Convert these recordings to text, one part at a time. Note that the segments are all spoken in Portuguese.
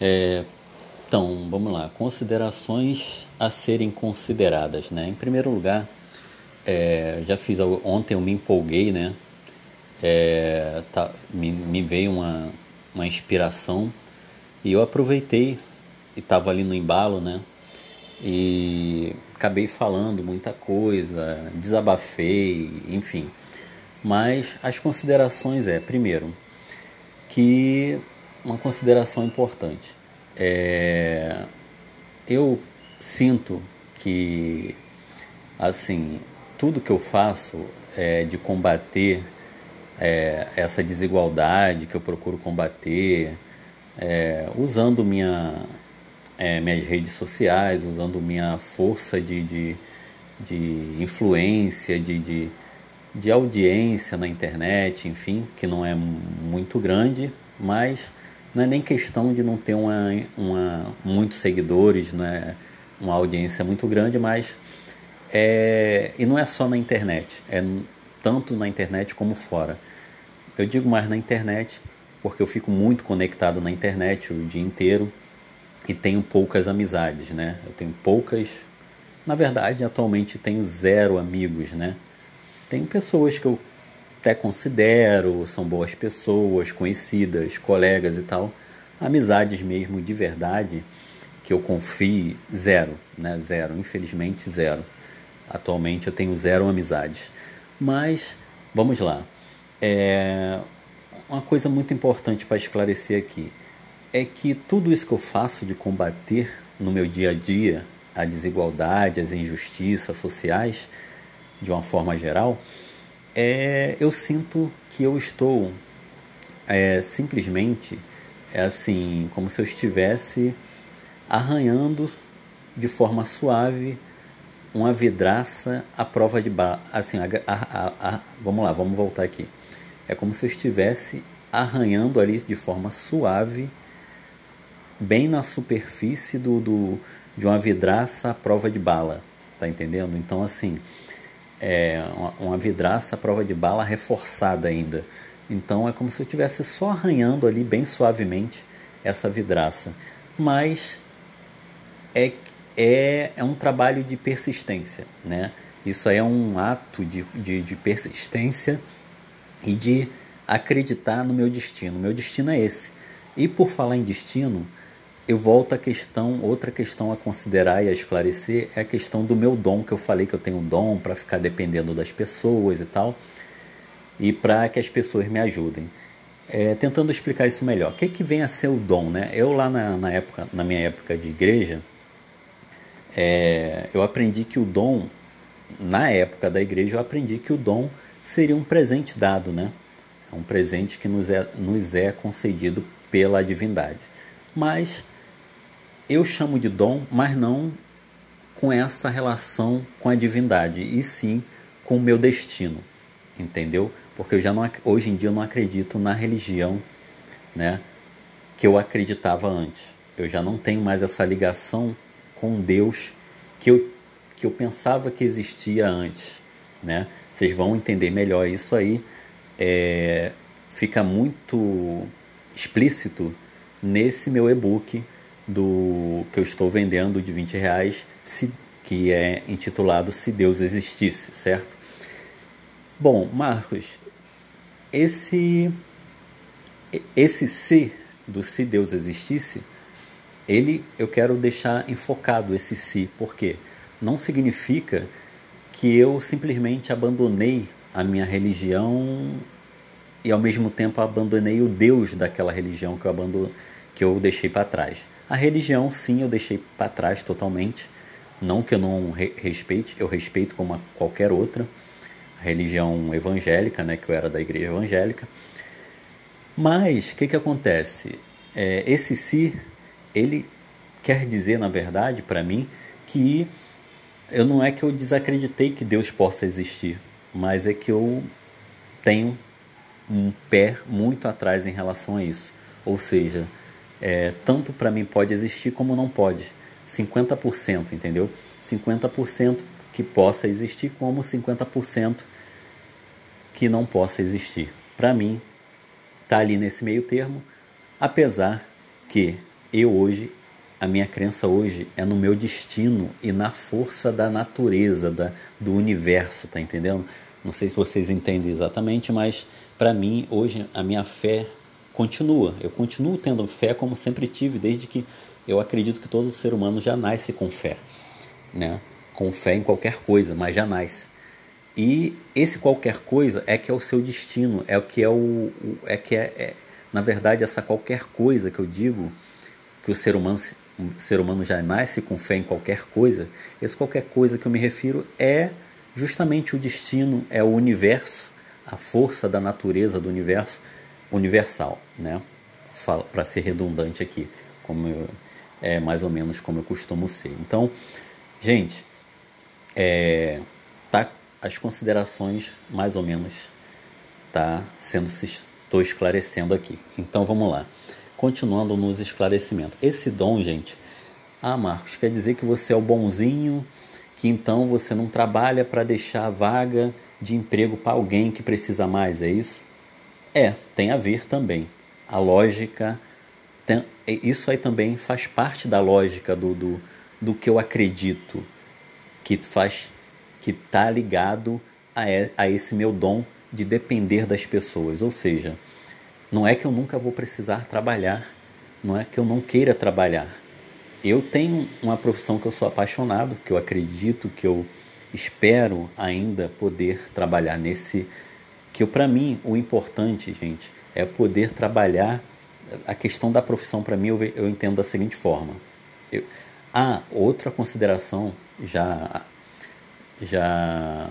É, então, vamos lá. Considerações a serem consideradas, né? Em primeiro lugar, é, já fiz ontem eu me empolguei, né? É, tá, me, me veio uma, uma inspiração e eu aproveitei e estava ali no embalo, né? E acabei falando muita coisa, desabafei, enfim. Mas as considerações é, primeiro, que uma consideração importante. É, eu sinto que, assim, tudo que eu faço é de combater é, essa desigualdade que eu procuro combater, é, usando minha, é, minhas redes sociais, usando minha força de, de, de influência, de, de, de audiência na internet, enfim, que não é muito grande, mas não é nem questão de não ter uma, uma, muitos seguidores, não é uma audiência muito grande, mas é, e não é só na internet, é tanto na internet como fora. Eu digo mais na internet porque eu fico muito conectado na internet o dia inteiro e tenho poucas amizades, né? Eu tenho poucas, na verdade, atualmente tenho zero amigos, né? Tenho pessoas que eu até considero, são boas pessoas, conhecidas, colegas e tal. Amizades mesmo de verdade que eu confie, zero, né? Zero, infelizmente zero. Atualmente eu tenho zero amizades. Mas vamos lá. É, uma coisa muito importante para esclarecer aqui é que tudo isso que eu faço de combater no meu dia a dia a desigualdade, as injustiças sociais, de uma forma geral, é, eu sinto que eu estou é, simplesmente é assim como se eu estivesse arranhando de forma suave uma vidraça à prova de bala. Assim, a, a, a, vamos lá, vamos voltar aqui. É como se eu estivesse arranhando ali de forma suave, bem na superfície do, do de uma vidraça à prova de bala. Tá entendendo? Então, assim, é uma, vidraça à prova de bala reforçada ainda. Então, é como se eu estivesse só arranhando ali bem suavemente essa vidraça. Mas é, é, é um trabalho de persistência, né? Isso aí é um ato de, de, de persistência e de acreditar no meu destino. Meu destino é esse. E por falar em destino, eu volto à questão, outra questão a considerar e a esclarecer é a questão do meu dom, que eu falei que eu tenho um dom para ficar dependendo das pessoas e tal, e para que as pessoas me ajudem. É, tentando explicar isso melhor. O que, que vem a ser o dom, né? Eu lá na, na época, na minha época de igreja, é, eu aprendi que o dom, na época da igreja, eu aprendi que o dom seria um presente dado, né? É um presente que nos é, nos é concedido pela divindade. Mas eu chamo de dom, mas não com essa relação com a divindade, e sim com o meu destino, entendeu? Porque eu já não, hoje em dia eu não acredito na religião, né, que eu acreditava antes. Eu já não tenho mais essa ligação com Deus que eu, que eu pensava que existia antes, né? Vocês vão entender melhor isso aí. É, fica muito explícito nesse meu e-book do que eu estou vendendo de 20 reais, se, que é intitulado Se Deus Existisse, certo? Bom, Marcos, esse esse se do se Deus existisse, ele eu quero deixar enfocado esse se, porque não significa que eu simplesmente abandonei a minha religião e ao mesmo tempo abandonei o Deus daquela religião que eu abandono, que eu deixei para trás. A religião, sim, eu deixei para trás totalmente. Não que eu não re respeite, eu respeito como a qualquer outra a religião evangélica, né, que eu era da igreja evangélica. Mas o que que acontece? É, esse si, ele quer dizer, na verdade, para mim, que eu não é que eu desacreditei que Deus possa existir, mas é que eu tenho um pé muito atrás em relação a isso. Ou seja, é, tanto para mim pode existir como não pode. 50%, entendeu? 50% que possa existir, como 50% que não possa existir. Para mim, tá ali nesse meio termo, apesar que eu hoje, a minha crença hoje é no meu destino e na força da natureza, da, do universo, tá entendendo? Não sei se vocês entendem exatamente, mas para mim hoje a minha fé continua. Eu continuo tendo fé como sempre tive, desde que eu acredito que todo ser humano já nasce com fé, né? Com fé em qualquer coisa, mas já nasce. E esse qualquer coisa é que é o seu destino, é o que é o, é que é, é na verdade essa qualquer coisa que eu digo que o ser humano o ser humano já nasce com fé em qualquer coisa. Esse qualquer coisa que eu me refiro é justamente o destino, é o universo, a força da natureza do universo universal, né? Para ser redundante aqui, como eu, é mais ou menos como eu costumo ser. Então, gente, é, tá as considerações mais ou menos tá sendo estou esclarecendo aqui. Então vamos lá. Continuando nos esclarecimentos. Esse dom, gente, ah, Marcos, quer dizer que você é o bonzinho, que então você não trabalha para deixar vaga de emprego para alguém que precisa mais, é isso? É, tem a ver também. A lógica, tem, isso aí também faz parte da lógica do, do, do que eu acredito, que faz que está ligado a, a esse meu dom de depender das pessoas. Ou seja, não é que eu nunca vou precisar trabalhar, não é que eu não queira trabalhar. Eu tenho uma profissão que eu sou apaixonado, que eu acredito, que eu espero ainda poder trabalhar nesse. Que para mim o importante, gente, é poder trabalhar. A questão da profissão para mim eu, eu entendo da seguinte forma. Eu, ah, outra consideração já já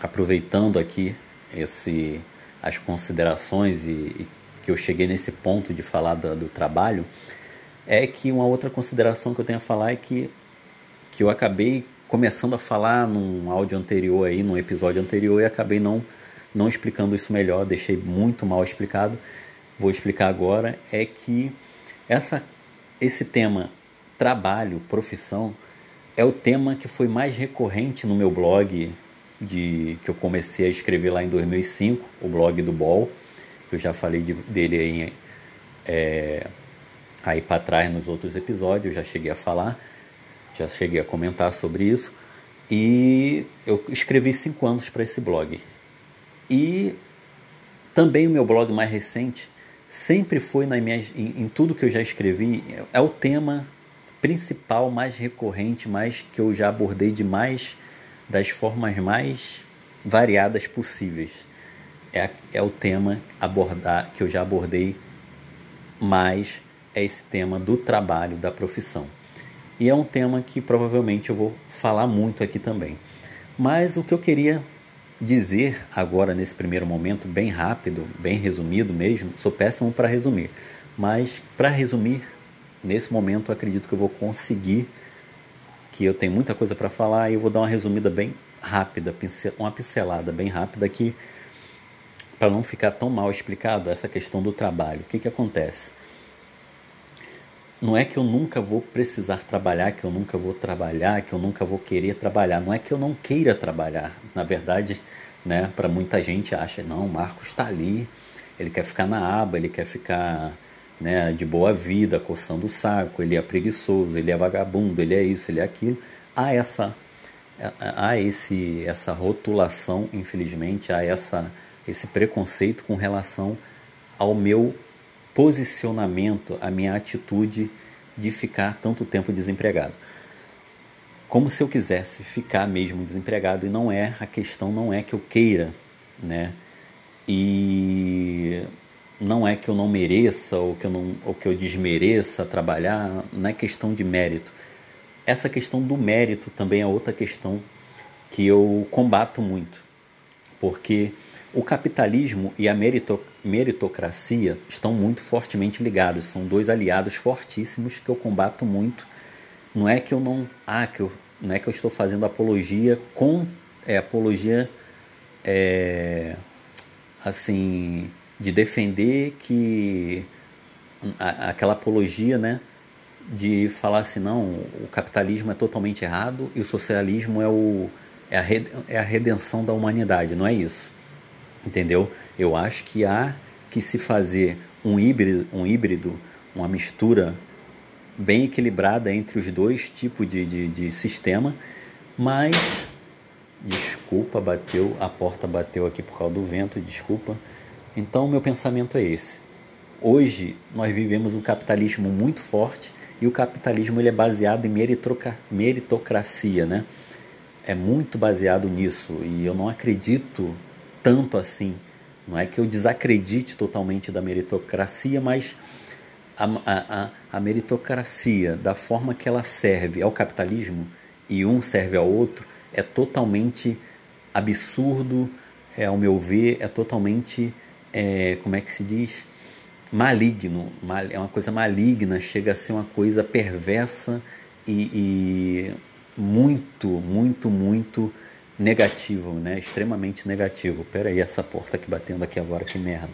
aproveitando aqui esse, as considerações e, e que eu cheguei nesse ponto de falar do, do, trabalho, é que uma outra consideração que eu tenho a falar é que, que eu acabei começando a falar num áudio anterior aí, num episódio anterior, e acabei não, não explicando isso melhor, deixei muito mal explicado. Vou explicar agora, é que essa, esse tema trabalho, profissão, é o tema que foi mais recorrente no meu blog de que eu comecei a escrever lá em 2005, o blog do Ball, que eu já falei de, dele aí, é, aí para trás nos outros episódios, já cheguei a falar, já cheguei a comentar sobre isso. E eu escrevi cinco anos para esse blog. E também o meu blog mais recente sempre foi na minha, em, em tudo que eu já escrevi, é o tema principal, mais recorrente, mais que eu já abordei de mais das formas mais variadas possíveis. É, é o tema abordar que eu já abordei mais é esse tema do trabalho, da profissão. E é um tema que provavelmente eu vou falar muito aqui também. Mas o que eu queria dizer agora nesse primeiro momento, bem rápido, bem resumido mesmo, sou péssimo para resumir, mas para resumir nesse momento acredito que eu vou conseguir, que eu tenho muita coisa para falar e eu vou dar uma resumida bem rápida, uma pincelada bem rápida aqui, para não ficar tão mal explicado essa questão do trabalho. O que, que acontece? Não é que eu nunca vou precisar trabalhar, que eu nunca vou trabalhar, que eu nunca vou querer trabalhar. Não é que eu não queira trabalhar. Na verdade, né, para muita gente acha, não, o Marcos está ali, ele quer ficar na aba, ele quer ficar né, de boa vida, coçando o saco, ele é preguiçoso, ele é vagabundo, ele é isso, ele é aquilo. Há essa há esse essa rotulação, infelizmente, há essa esse preconceito com relação ao meu posicionamento, a minha atitude de ficar tanto tempo desempregado. Como se eu quisesse ficar mesmo desempregado e não é, a questão não é que eu queira, né? E não é que eu não mereça ou que eu, não, ou que eu desmereça trabalhar, não é questão de mérito. Essa questão do mérito também é outra questão que eu combato muito, porque o capitalismo e a merito, meritocracia estão muito fortemente ligados, são dois aliados fortíssimos que eu combato muito. Não é que eu não, ah, que eu, não é que eu estou fazendo apologia com é, apologia é, assim de defender que a, aquela apologia, né, de falar assim, não, o capitalismo é totalmente errado e o socialismo é, o, é, a, é a redenção da humanidade, não é isso, entendeu? Eu acho que há que se fazer um híbrido, um híbrido uma mistura bem equilibrada entre os dois tipos de, de, de sistema, mas desculpa, bateu, a porta bateu aqui por causa do vento, desculpa. Então, meu pensamento é esse. Hoje nós vivemos um capitalismo muito forte e o capitalismo ele é baseado em meritocracia, né? É muito baseado nisso e eu não acredito tanto assim. Não é que eu desacredite totalmente da meritocracia, mas a, a, a, meritocracia, da forma que ela serve ao capitalismo e um serve ao outro, é totalmente absurdo, é, ao meu ver, é totalmente, é, como é que se diz? Maligno, mal, é uma coisa maligna, chega a ser uma coisa perversa e, e muito, muito, muito negativo, né? Extremamente negativo. Pera aí, essa porta aqui batendo aqui agora, que merda.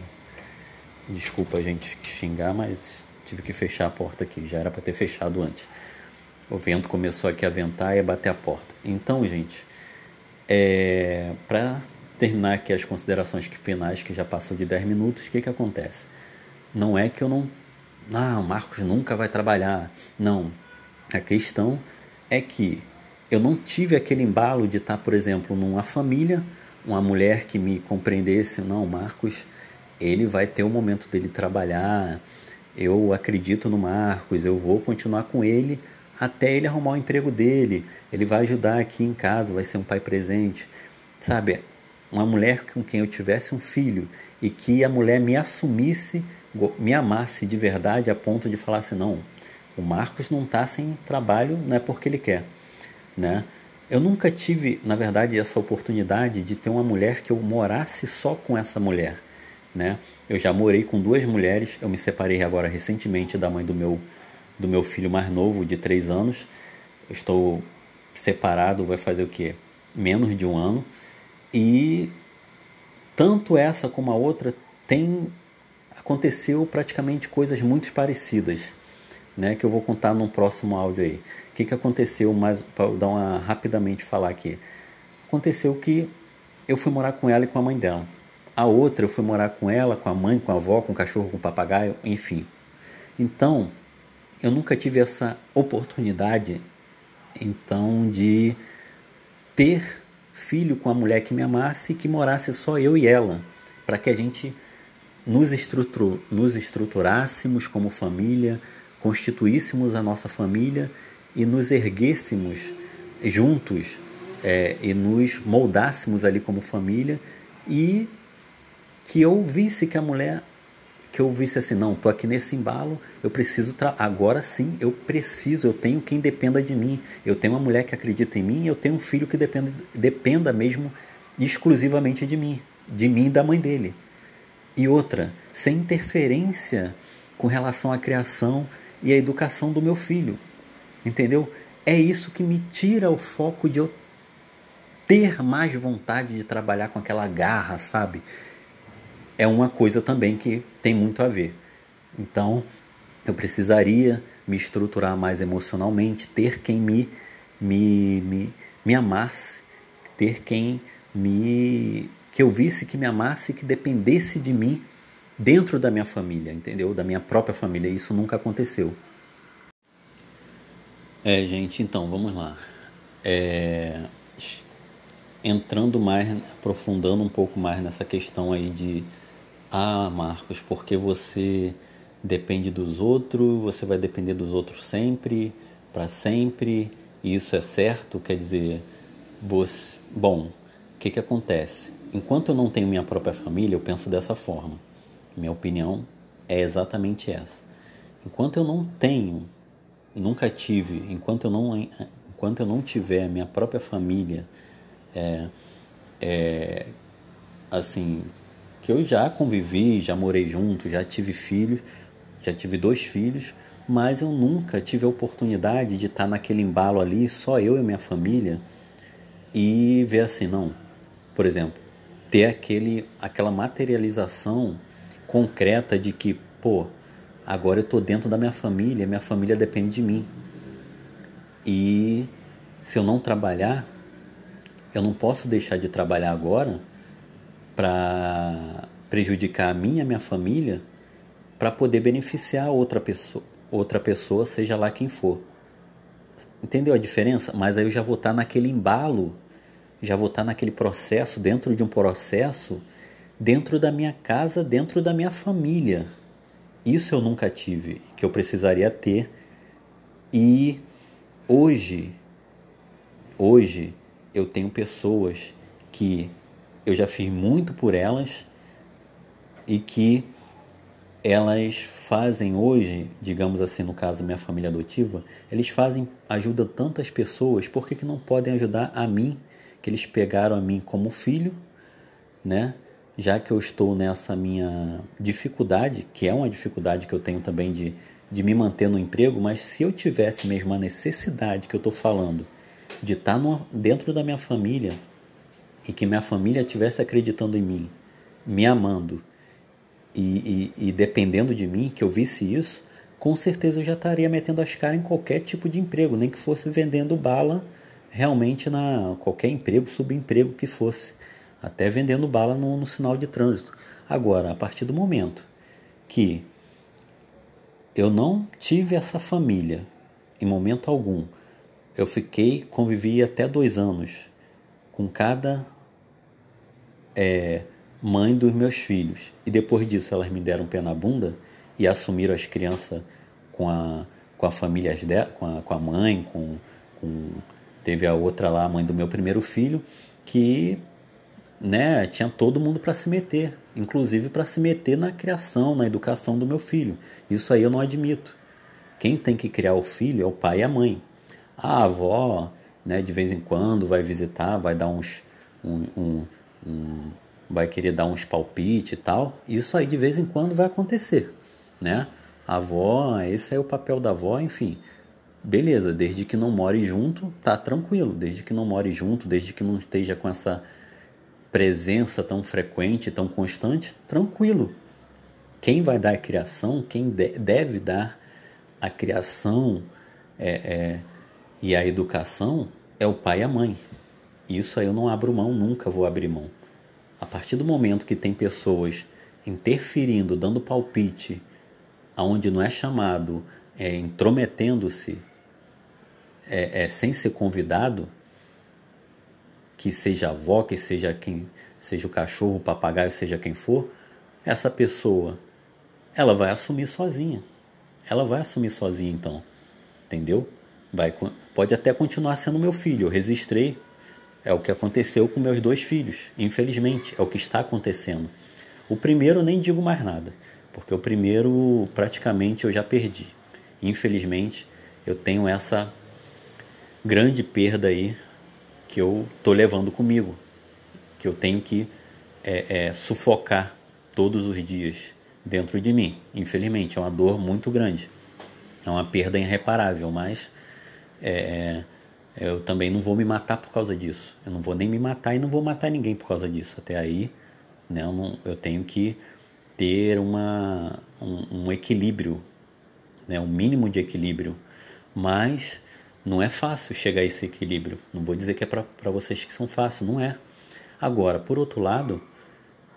Desculpa a gente xingar, mas tive que fechar a porta aqui. Já era para ter fechado antes. O vento começou aqui a ventar e a bater a porta. Então, gente, é, para terminar aqui as considerações finais, que já passou de 10 minutos, o que, que acontece? Não é que eu não. Ah, o Marcos nunca vai trabalhar. Não. A questão é que eu não tive aquele embalo de estar, por exemplo, numa família, uma mulher que me compreendesse. Não, Marcos, ele vai ter o momento dele trabalhar. Eu acredito no Marcos, eu vou continuar com ele até ele arrumar o emprego dele. Ele vai ajudar aqui em casa, vai ser um pai presente. Sabe, uma mulher com quem eu tivesse um filho e que a mulher me assumisse, me amasse de verdade a ponto de falar assim: não, o Marcos não está sem trabalho, não é porque ele quer. Né? Eu nunca tive, na verdade, essa oportunidade de ter uma mulher que eu morasse só com essa mulher. Né? Eu já morei com duas mulheres, eu me separei agora recentemente da mãe do meu do meu filho mais novo, de 3 anos. Eu estou separado, vai fazer o quê? Menos de um ano. E tanto essa como a outra tem aconteceu praticamente coisas muito parecidas, né, que eu vou contar no próximo áudio aí. O que, que aconteceu, mais para dar uma rapidamente falar aqui. Aconteceu que eu fui morar com ela e com a mãe dela. A outra eu fui morar com ela, com a mãe, com a avó, com o cachorro, com o papagaio, enfim. Então, eu nunca tive essa oportunidade então de ter filho com a mulher que me amasse e que morasse só eu e ela, para que a gente nos, estrutur, nos estruturássemos como família, constituíssemos a nossa família e nos erguêssemos juntos é, e nos moldássemos ali como família e que eu visse que a mulher que eu visse assim, não, tô aqui nesse embalo, eu preciso agora sim, eu preciso, eu tenho quem dependa de mim, eu tenho uma mulher que acredita em mim, eu tenho um filho que dependa, dependa mesmo exclusivamente de mim, de mim e da mãe dele. E outra, sem interferência com relação à criação e à educação do meu filho. Entendeu? É isso que me tira o foco de eu ter mais vontade de trabalhar com aquela garra, sabe? é uma coisa também que tem muito a ver. Então, eu precisaria me estruturar mais emocionalmente, ter quem me, me, me, me amasse, ter quem me que eu visse que me amasse, que dependesse de mim dentro da minha família, entendeu? Da minha própria família. Isso nunca aconteceu. É, gente, então, vamos lá. É, entrando mais, aprofundando um pouco mais nessa questão aí de ah, Marcos, porque você depende dos outros, você vai depender dos outros sempre, para sempre, e isso é certo? Quer dizer, você... bom, o que, que acontece? Enquanto eu não tenho minha própria família, eu penso dessa forma. Minha opinião é exatamente essa. Enquanto eu não tenho, nunca tive, enquanto eu não, enquanto eu não tiver minha própria família, é, é, assim, que eu já convivi, já morei junto, já tive filhos, já tive dois filhos, mas eu nunca tive a oportunidade de estar naquele embalo ali, só eu e minha família, e ver assim, não, por exemplo, ter aquele, aquela materialização concreta de que, pô, agora eu estou dentro da minha família, minha família depende de mim. E se eu não trabalhar, eu não posso deixar de trabalhar agora para prejudicar a mim e a minha família para poder beneficiar outra pessoa, outra pessoa, seja lá quem for. Entendeu a diferença? Mas aí eu já vou estar naquele embalo, já vou estar naquele processo, dentro de um processo, dentro da minha casa, dentro da minha família. Isso eu nunca tive, que eu precisaria ter. E hoje, hoje eu tenho pessoas que eu já fiz muito por elas e que elas fazem hoje, digamos assim, no caso minha família adotiva, eles fazem, ajudam tantas pessoas, por que, que não podem ajudar a mim, que eles pegaram a mim como filho, né? Já que eu estou nessa minha dificuldade, que é uma dificuldade que eu tenho também de, de me manter no emprego, mas se eu tivesse mesmo a necessidade que eu estou falando de estar tá no, dentro da minha família e que minha família estivesse acreditando em mim, me amando, e, e, e, dependendo de mim, que eu visse isso, com certeza eu já estaria metendo as caras em qualquer tipo de emprego, nem que fosse vendendo bala realmente na qualquer emprego, subemprego que fosse, até vendendo bala no, no sinal de trânsito. Agora, a partir do momento que eu não tive essa família em momento algum, eu fiquei, convivi até dois anos com cada é, mãe dos meus filhos. E depois disso elas me deram um pé na bunda e assumiram as crianças com a, com a família, com a, com a mãe, com, com, teve a outra lá, a mãe do meu primeiro filho, que né, tinha todo mundo para se meter, inclusive para se meter na criação, na educação do meu filho. Isso aí eu não admito. Quem tem que criar o filho é o pai e a mãe. A avó, né, de vez em quando vai visitar, vai dar uns um, um, um vai querer dar uns palpites e tal. Isso aí de vez em quando vai acontecer, né? A avó, esse é o papel da avó, enfim. Beleza, desde que não more junto, tá tranquilo. Desde que não more junto, desde que não esteja com essa presença tão frequente, tão constante, tranquilo. Quem vai dar a criação, quem deve dar a criação é, é, e a educação é o pai e a mãe. Isso aí eu não abro mão, nunca vou abrir mão. A partir do momento que tem pessoas interferindo, dando palpite, aonde não é chamado, é, intrometendo-se, é, é, sem ser convidado, que seja avó, que seja quem, seja o cachorro, o papagaio, seja quem for, essa pessoa, ela vai assumir sozinha. Ela vai assumir sozinha, então, entendeu? Vai, pode até continuar sendo meu filho. Eu registrei é o que aconteceu com meus dois filhos, infelizmente, é o que está acontecendo. O primeiro nem digo mais nada, porque o primeiro praticamente eu já perdi. Infelizmente, eu tenho essa grande perda aí que eu tô levando comigo, que eu tenho que é, é, sufocar todos os dias dentro de mim. Infelizmente, é uma dor muito grande, é uma perda irreparável, mas é, é eu também não vou me matar por causa disso. Eu não vou nem me matar e não vou matar ninguém por causa disso. Até aí, né, eu, não, eu tenho que ter uma, um, um equilíbrio, né, um mínimo de equilíbrio. Mas não é fácil chegar a esse equilíbrio. Não vou dizer que é para vocês que são fácil, não é. Agora, por outro lado,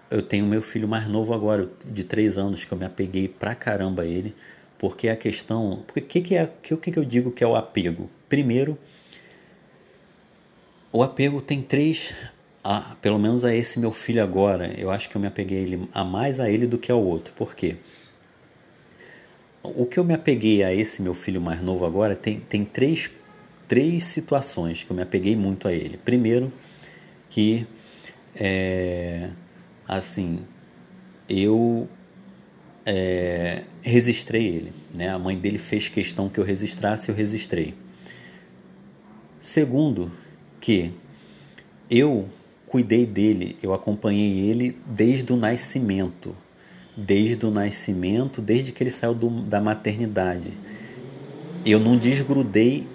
eu tenho meu filho mais novo agora, de três anos, que eu me apeguei pra caramba a ele, porque a questão. O que, que é o que, que eu digo que é o apego? Primeiro, o apego tem três, a, pelo menos a esse meu filho agora, eu acho que eu me apeguei ele, a mais a ele do que ao outro. Por quê? O que eu me apeguei a esse meu filho mais novo agora tem, tem três, três situações que eu me apeguei muito a ele. Primeiro, que é, assim, eu é, registrei ele. Né? A mãe dele fez questão que eu registrasse, eu registrei. Segundo, que eu cuidei dele, eu acompanhei ele desde o nascimento. Desde o nascimento, desde que ele saiu do, da maternidade. Eu não desgrudei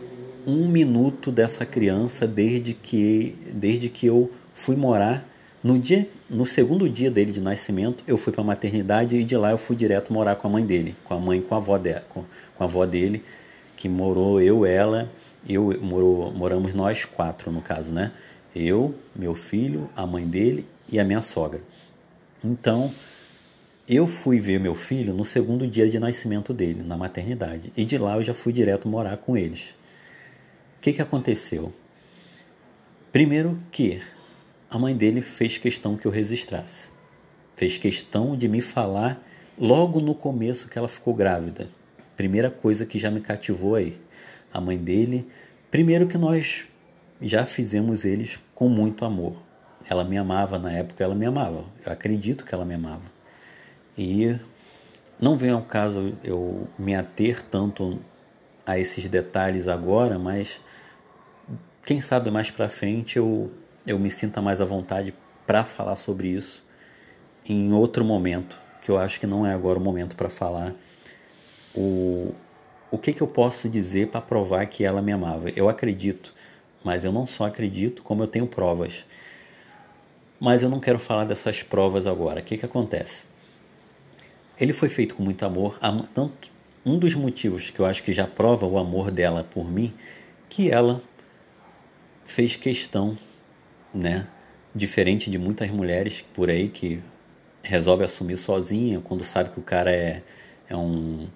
um minuto dessa criança desde que, desde que eu fui morar. No, dia, no segundo dia dele de nascimento, eu fui para a maternidade e de lá eu fui direto morar com a mãe dele, com a mãe com a avó, dela, com, com a avó dele, que morou eu, ela eu morou, moramos nós quatro no caso, né? Eu, meu filho, a mãe dele e a minha sogra. Então, eu fui ver meu filho no segundo dia de nascimento dele, na maternidade. E de lá eu já fui direto morar com eles. Que, que aconteceu? Primeiro que a mãe dele fez questão que eu registrasse. Fez questão de me falar logo no começo que ela ficou grávida. Primeira coisa que já me cativou aí. A mãe dele, primeiro que nós já fizemos eles com muito amor. Ela me amava na época, ela me amava. Eu acredito que ela me amava. E não vem ao caso eu me ater tanto a esses detalhes agora, mas quem sabe mais para frente eu, eu me sinta mais à vontade para falar sobre isso em outro momento, que eu acho que não é agora o momento para falar o, o que, que eu posso dizer para provar que ela me amava. Eu acredito, mas eu não só acredito, como eu tenho provas. Mas eu não quero falar dessas provas agora. O que, que acontece? Ele foi feito com muito amor. Tanto, um dos motivos que eu acho que já prova o amor dela por mim, que ela fez questão, né? Diferente de muitas mulheres por aí que resolve assumir sozinha quando sabe que o cara é, é um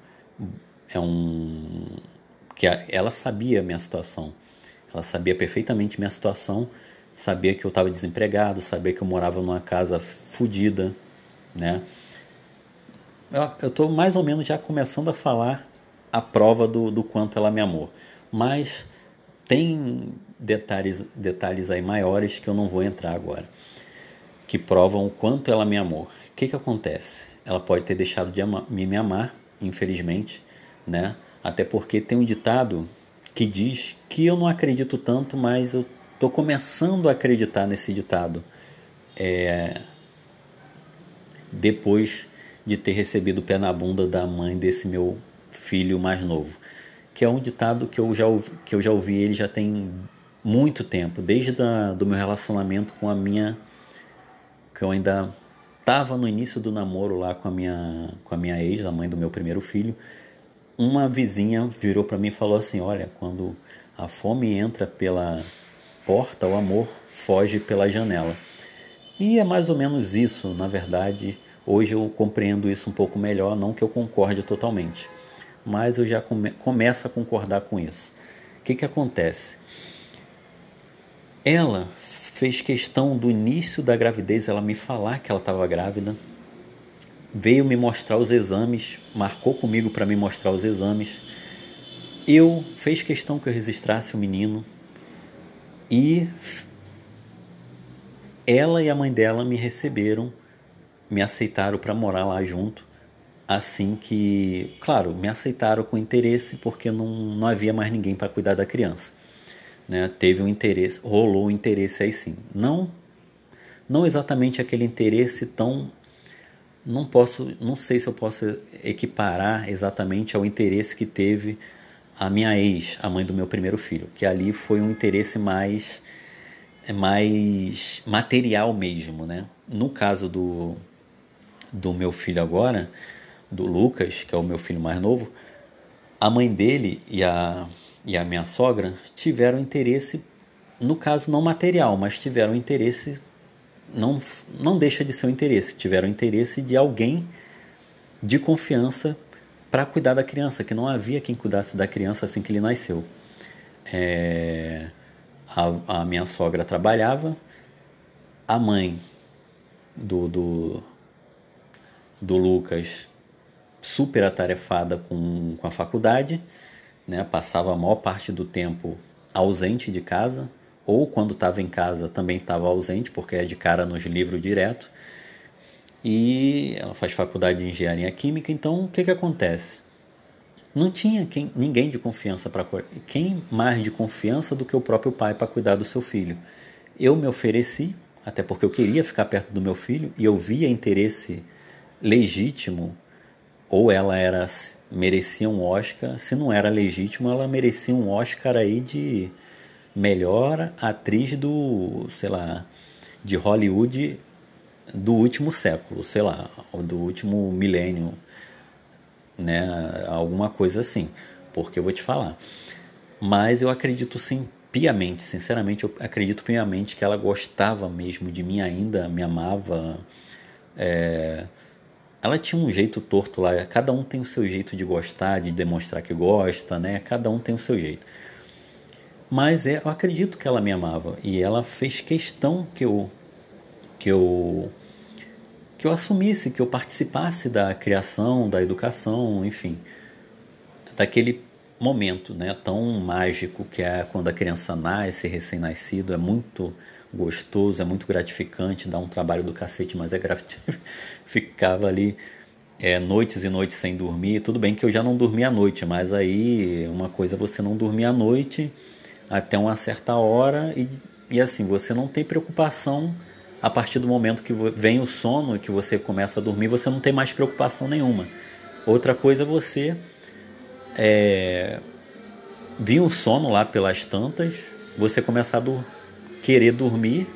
é um que ela sabia a minha situação. Ela sabia perfeitamente minha situação, sabia que eu estava desempregado, sabia que eu morava numa casa fodida, né? Eu estou mais ou menos já começando a falar a prova do, do quanto ela me amou. Mas tem detalhes, detalhes aí maiores que eu não vou entrar agora, que provam o quanto ela me amou. O que, que acontece? Ela pode ter deixado de me amar, infelizmente, né? Até porque tem um ditado que diz que eu não acredito tanto, mas eu estou começando a acreditar nesse ditado. É, depois de ter recebido o pé na bunda da mãe desse meu filho mais novo. Que é um ditado que eu já ouvi, que eu já ouvi ele já tem muito tempo, desde do meu relacionamento com a minha. que eu ainda estava no início do namoro lá com a minha, com a minha ex, a mãe do meu primeiro filho. Uma vizinha virou para mim e falou assim: Olha, quando a fome entra pela porta, o amor foge pela janela. E é mais ou menos isso, na verdade Hoje eu compreendo isso um pouco melhor, não que eu concorde totalmente, mas eu já come, começo a concordar com isso. O que, que acontece? Ela fez questão do início da gravidez ela me falar que ela estava grávida, veio me mostrar os exames, marcou comigo para me mostrar os exames. Eu fez questão que eu registrasse o menino e ela e a mãe dela me receberam me aceitaram para morar lá junto. Assim que, claro, me aceitaram com interesse porque não, não havia mais ninguém para cuidar da criança. Né? Teve um interesse, rolou um interesse aí sim. Não, não exatamente aquele interesse tão não posso, não sei se eu posso equiparar exatamente ao interesse que teve a minha ex, a mãe do meu primeiro filho, que ali foi um interesse mais mais material mesmo, né? No caso do do meu filho agora, do Lucas, que é o meu filho mais novo, a mãe dele e a, e a minha sogra tiveram interesse, no caso não material, mas tiveram interesse, não, não deixa de ser um interesse, tiveram interesse de alguém de confiança para cuidar da criança, que não havia quem cuidasse da criança assim que ele nasceu. É, a, a minha sogra trabalhava, a mãe do, do, do Lucas super atarefada com, com a faculdade, né? passava a maior parte do tempo ausente de casa, ou quando estava em casa também estava ausente, porque é de cara nos livros direto. E ela faz faculdade de engenharia química, então o que, que acontece? Não tinha quem, ninguém de confiança para quem mais de confiança do que o próprio pai para cuidar do seu filho. Eu me ofereci, até porque eu queria ficar perto do meu filho e eu via interesse legítimo, ou ela era merecia um Oscar, se não era legítimo, ela merecia um Oscar aí de melhor atriz do, sei lá, de Hollywood do último século, sei lá, do último milênio, né, alguma coisa assim, porque eu vou te falar. Mas eu acredito sim, piamente, sinceramente, eu acredito piamente que ela gostava mesmo de mim ainda, me amava, é, ela tinha um jeito torto lá. Cada um tem o seu jeito de gostar, de demonstrar que gosta, né? Cada um tem o seu jeito. Mas é, eu acredito que ela me amava e ela fez questão que eu que eu que eu assumisse, que eu participasse da criação, da educação, enfim, daquele momento, né, tão mágico que é quando a criança nasce, recém-nascido, é muito gostoso, é muito gratificante, dá um trabalho do cacete, mas é gratificante. Ficava ali é, noites e noites sem dormir. Tudo bem que eu já não dormia à noite, mas aí uma coisa é você não dormir à noite até uma certa hora e, e assim, você não tem preocupação a partir do momento que vem o sono e que você começa a dormir, você não tem mais preocupação nenhuma. Outra coisa é você é, vir um sono lá pelas tantas, você começar a dormir querer dormir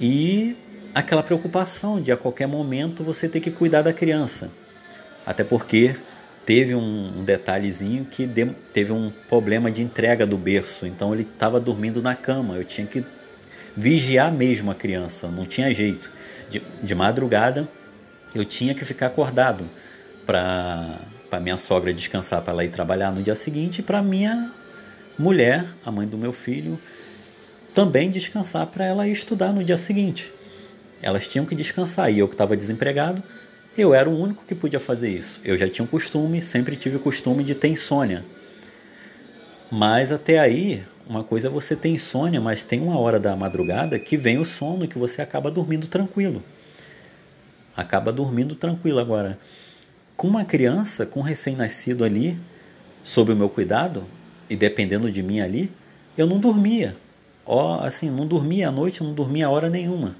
e aquela preocupação de a qualquer momento você ter que cuidar da criança. Até porque teve um, detalhezinho que teve um problema de entrega do berço, então ele estava dormindo na cama, eu tinha que vigiar mesmo a criança, não tinha jeito. De, de madrugada eu tinha que ficar acordado para para minha sogra descansar para ela ir trabalhar no dia seguinte para minha mulher, a mãe do meu filho, também descansar para ela ir estudar no dia seguinte. Elas tinham que descansar e eu que estava desempregado, eu era o único que podia fazer isso. Eu já tinha um costume, sempre tive o costume de ter insônia. Mas até aí, uma coisa é você ter insônia, mas tem uma hora da madrugada que vem o sono que você acaba dormindo tranquilo. Acaba dormindo tranquilo agora. Com uma criança, com um recém-nascido ali, sob o meu cuidado e dependendo de mim ali, eu não dormia ó, assim, não dormia à noite, não dormia hora nenhuma.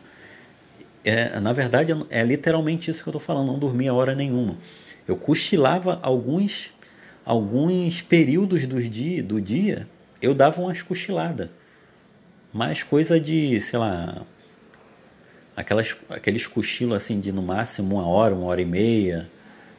É, na verdade, é literalmente isso que eu estou falando, não dormia hora nenhuma. Eu cochilava alguns, alguns períodos do dia, do dia, eu dava umas cochiladas. Mais coisa de, sei lá, aquelas, aqueles cochilos assim de no máximo uma hora, uma hora e meia.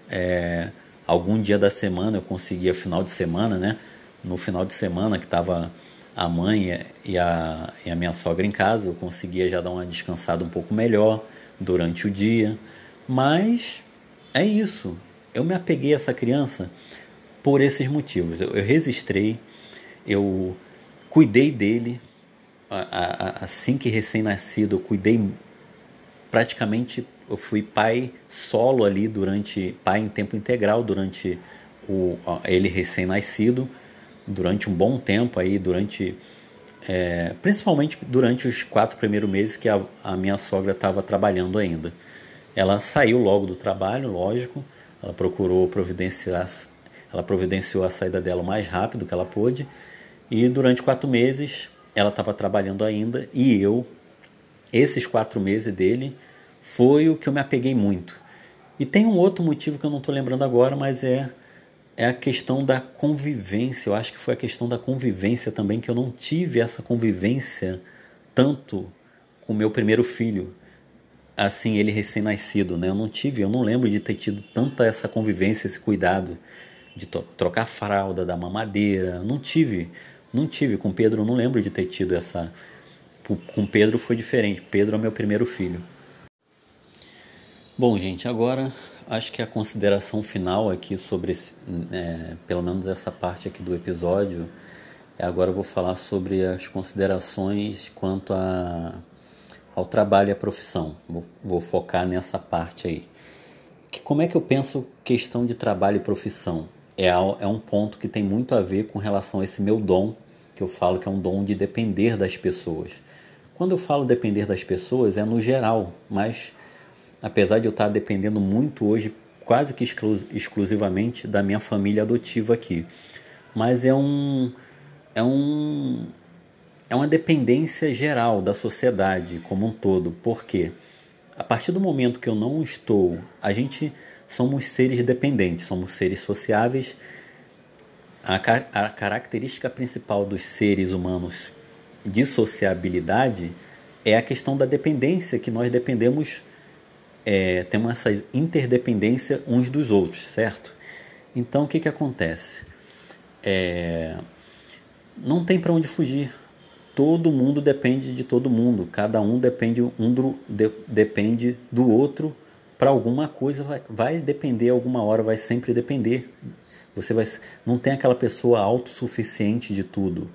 É, algum dia da semana eu conseguia, final de semana, né? No final de semana que estava a mãe e a, e a minha sogra em casa, eu conseguia já dar uma descansada um pouco melhor durante o dia. Mas é isso. Eu me apeguei a essa criança por esses motivos. Eu, eu registrei, eu cuidei dele. assim que recém-nascido, eu cuidei praticamente. Eu fui pai solo ali durante. pai em tempo integral durante o, ele recém-nascido durante um bom tempo aí, durante é, principalmente durante os quatro primeiros meses que a, a minha sogra estava trabalhando ainda. Ela saiu logo do trabalho, lógico, ela procurou providenciar, ela providenciou a saída dela o mais rápido que ela pôde e durante quatro meses ela estava trabalhando ainda e eu, esses quatro meses dele, foi o que eu me apeguei muito. E tem um outro motivo que eu não estou lembrando agora, mas é é a questão da convivência. Eu acho que foi a questão da convivência também, que eu não tive essa convivência tanto com meu primeiro filho, assim, ele recém-nascido, né? Eu não tive, eu não lembro de ter tido tanta essa convivência, esse cuidado de trocar fralda, da mamadeira. Não tive, não tive. Com Pedro, eu não lembro de ter tido essa. Com Pedro foi diferente. Pedro é meu primeiro filho. Bom, gente, agora acho que a consideração final aqui sobre esse, é, pelo menos essa parte aqui do episódio, é agora eu vou falar sobre as considerações quanto a, ao trabalho e à profissão. Vou, vou focar nessa parte aí. Que, como é que eu penso questão de trabalho e profissão? É, é um ponto que tem muito a ver com relação a esse meu dom, que eu falo que é um dom de depender das pessoas. Quando eu falo depender das pessoas, é no geral, mas apesar de eu estar dependendo muito hoje, quase que exclu exclusivamente da minha família adotiva aqui. Mas é um é um é uma dependência geral da sociedade como um todo, porque a partir do momento que eu não estou, a gente somos seres dependentes, somos seres sociáveis. A, car a característica principal dos seres humanos de sociabilidade é a questão da dependência, que nós dependemos é, temos essa interdependência uns dos outros, certo? Então o que, que acontece? É, não tem para onde fugir. Todo mundo depende de todo mundo. Cada um depende um do, de, depende do outro para alguma coisa vai, vai depender, alguma hora vai sempre depender. Você vai, não tem aquela pessoa autossuficiente de tudo,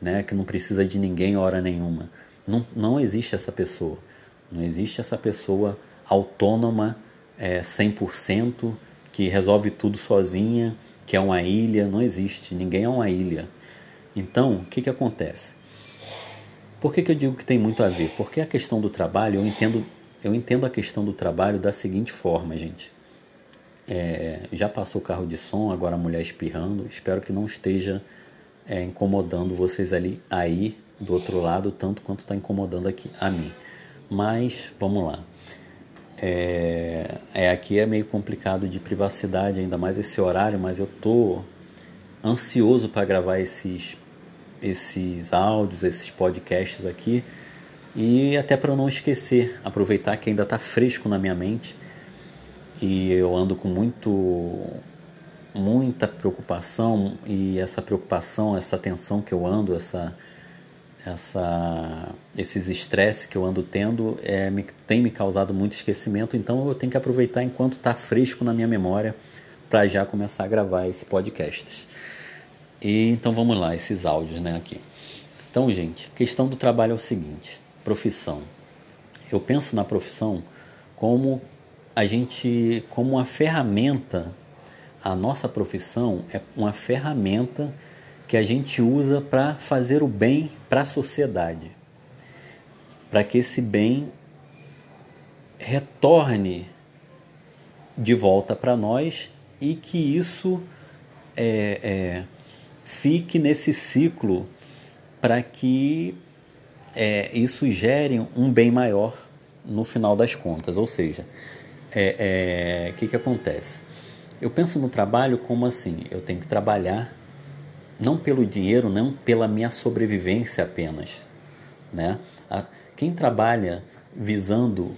né? Que não precisa de ninguém hora nenhuma. Não, não existe essa pessoa. Não existe essa pessoa autônoma é, 100%, que resolve tudo sozinha, que é uma ilha. Não existe. Ninguém é uma ilha. Então, o que, que acontece? Por que, que eu digo que tem muito a ver? Porque a questão do trabalho, eu entendo, eu entendo a questão do trabalho da seguinte forma, gente. É, já passou o carro de som, agora a mulher espirrando. Espero que não esteja é, incomodando vocês ali aí do outro lado, tanto quanto está incomodando aqui a mim. Mas vamos lá. É, é, aqui é meio complicado de privacidade, ainda mais esse horário, mas eu tô ansioso para gravar esses esses áudios, esses podcasts aqui. E até para eu não esquecer, aproveitar que ainda está fresco na minha mente. E eu ando com muito muita preocupação e essa preocupação, essa tensão que eu ando, essa essa esses estresses que eu ando tendo é, me, tem me causado muito esquecimento, então eu tenho que aproveitar enquanto está fresco na minha memória para já começar a gravar esse podcast. E então vamos lá, esses áudios, né, aqui. Então, gente, questão do trabalho é o seguinte: profissão. Eu penso na profissão como a gente, como uma ferramenta. A nossa profissão é uma ferramenta que a gente usa para fazer o bem para a sociedade, para que esse bem retorne de volta para nós e que isso é, é fique nesse ciclo para que é, isso gere um bem maior no final das contas. Ou seja, o é, é, que, que acontece? Eu penso no trabalho como assim: eu tenho que trabalhar não pelo dinheiro, não pela minha sobrevivência apenas. Né? Quem trabalha visando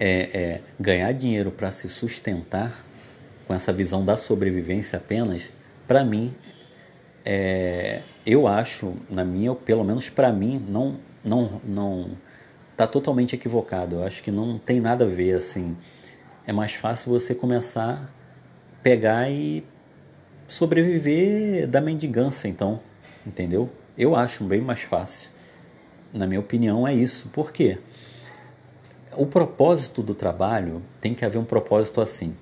é, é, ganhar dinheiro para se sustentar, com essa visão da sobrevivência apenas, para mim, é, eu acho, na minha, pelo menos para mim, não, não, não tá totalmente equivocado. Eu acho que não tem nada a ver assim. É mais fácil você começar a pegar e sobreviver da mendigância, então, entendeu? Eu acho bem mais fácil. Na minha opinião, é isso. Por quê? O propósito do trabalho tem que haver um propósito assim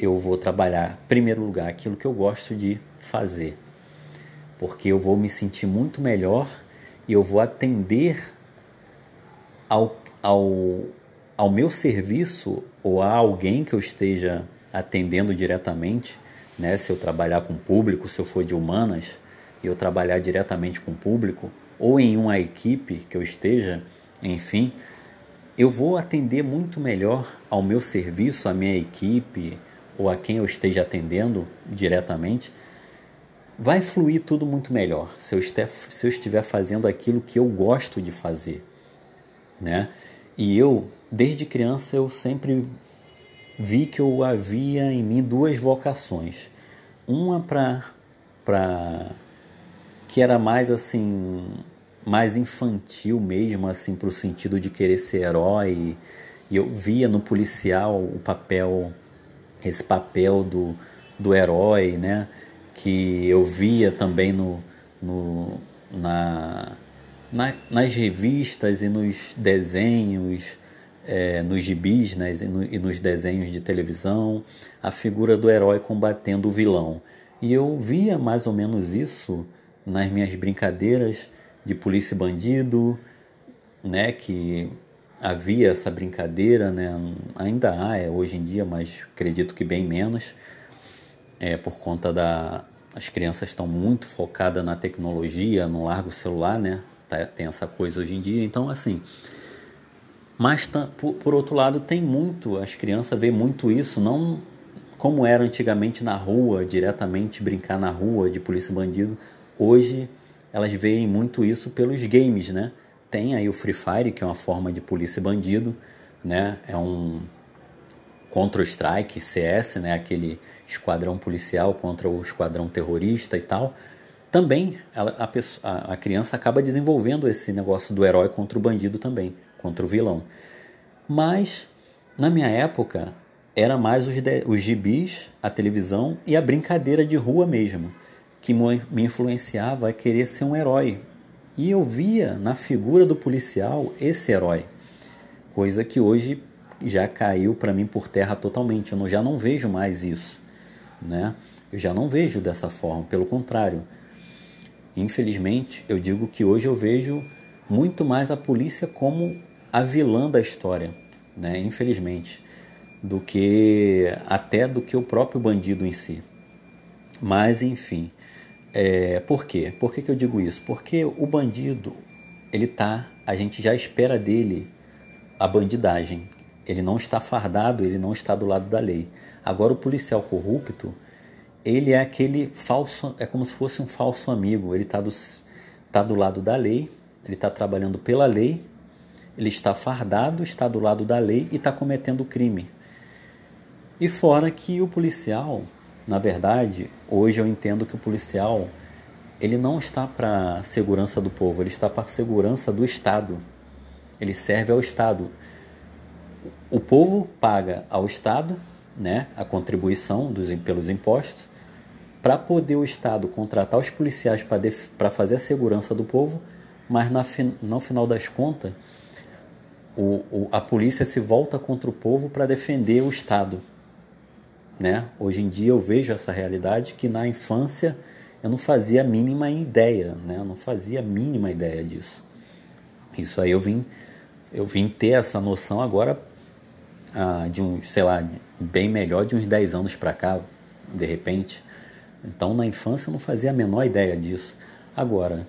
eu vou trabalhar, em primeiro lugar, aquilo que eu gosto de fazer, porque eu vou me sentir muito melhor e eu vou atender ao, ao, ao meu serviço ou a alguém que eu esteja atendendo diretamente, né? Se eu trabalhar com público, se eu for de humanas e eu trabalhar diretamente com público, ou em uma equipe que eu esteja, enfim, eu vou atender muito melhor ao meu serviço, à minha equipe, ou a quem eu esteja atendendo diretamente, vai fluir tudo muito melhor se eu, estiver, se eu estiver fazendo aquilo que eu gosto de fazer, né? E eu, desde criança, eu sempre vi que eu havia em mim duas vocações. Uma para para que era mais assim, mais infantil mesmo assim para o sentido de querer ser herói. E eu via no policial o papel esse papel do, do herói, né? Que eu via também no, no, na, na, nas revistas e nos desenhos, é, nos gibis né, e, no, nos desenhos de televisão, a figura do herói combatendo o vilão. E eu via mais ou menos isso nas minhas brincadeiras de polícia e bandido, né, que havia essa brincadeira, né? ainda há é, hoje em dia, mas acredito que bem menos, é, por conta da. As crianças estão muito focadas na tecnologia, no largo celular, né? Tá, tem essa coisa hoje em dia, então assim. Mas por, por outro lado, tem muito, as crianças veem muito isso, não como era antigamente na rua, diretamente brincar na rua de polícia e bandido. Hoje elas veem muito isso pelos games, né? Tem aí o Free Fire, que é uma forma de polícia e bandido, né? É um Counter-Strike, CS, né? Aquele esquadrão policial contra o esquadrão terrorista e tal. Também a, a, a criança acaba desenvolvendo esse negócio do herói contra o bandido também, contra o vilão. Mas Na minha época, era mais os, de, os gibis, a televisão e a brincadeira de rua mesmo, que me influenciava a querer ser um herói. E eu via na figura do policial esse herói, coisa que hoje já caiu para mim por terra totalmente. Eu já não vejo mais isso, né? Eu já não vejo dessa forma, pelo contrário. Infelizmente, eu digo que hoje eu vejo muito mais a polícia como a vilã da história, né? Infelizmente, do que até do que o próprio bandido em si. Mas enfim, é, por quê? Por que, que eu digo isso? Porque o bandido, ele tá, a gente já espera dele a bandidagem. Ele não está fardado, ele não está do lado da lei. Agora o policial corrupto, ele é aquele falso, é como se fosse um falso amigo. Ele está do, tá do lado da lei, ele está trabalhando pela lei, ele está fardado, está do lado da lei e está cometendo crime. E fora que o policial, na verdade, hoje eu entendo que o policial ele não está para a segurança do povo, ele está para a segurança do Estado. Ele serve ao Estado. O povo paga ao Estado né, a contribuição dos, pelos impostos para poder o Estado contratar os policiais para fazer a segurança do povo, mas na, no final das contas o, o, a polícia se volta contra o povo para defender o Estado. Né? Hoje em dia eu vejo essa realidade que na infância eu não fazia a mínima ideia, né? Eu não fazia a mínima ideia disso. Isso aí eu vim, eu vim ter essa noção agora ah, de um, sei lá, bem melhor de uns 10 anos para cá, de repente. Então na infância eu não fazia a menor ideia disso. Agora,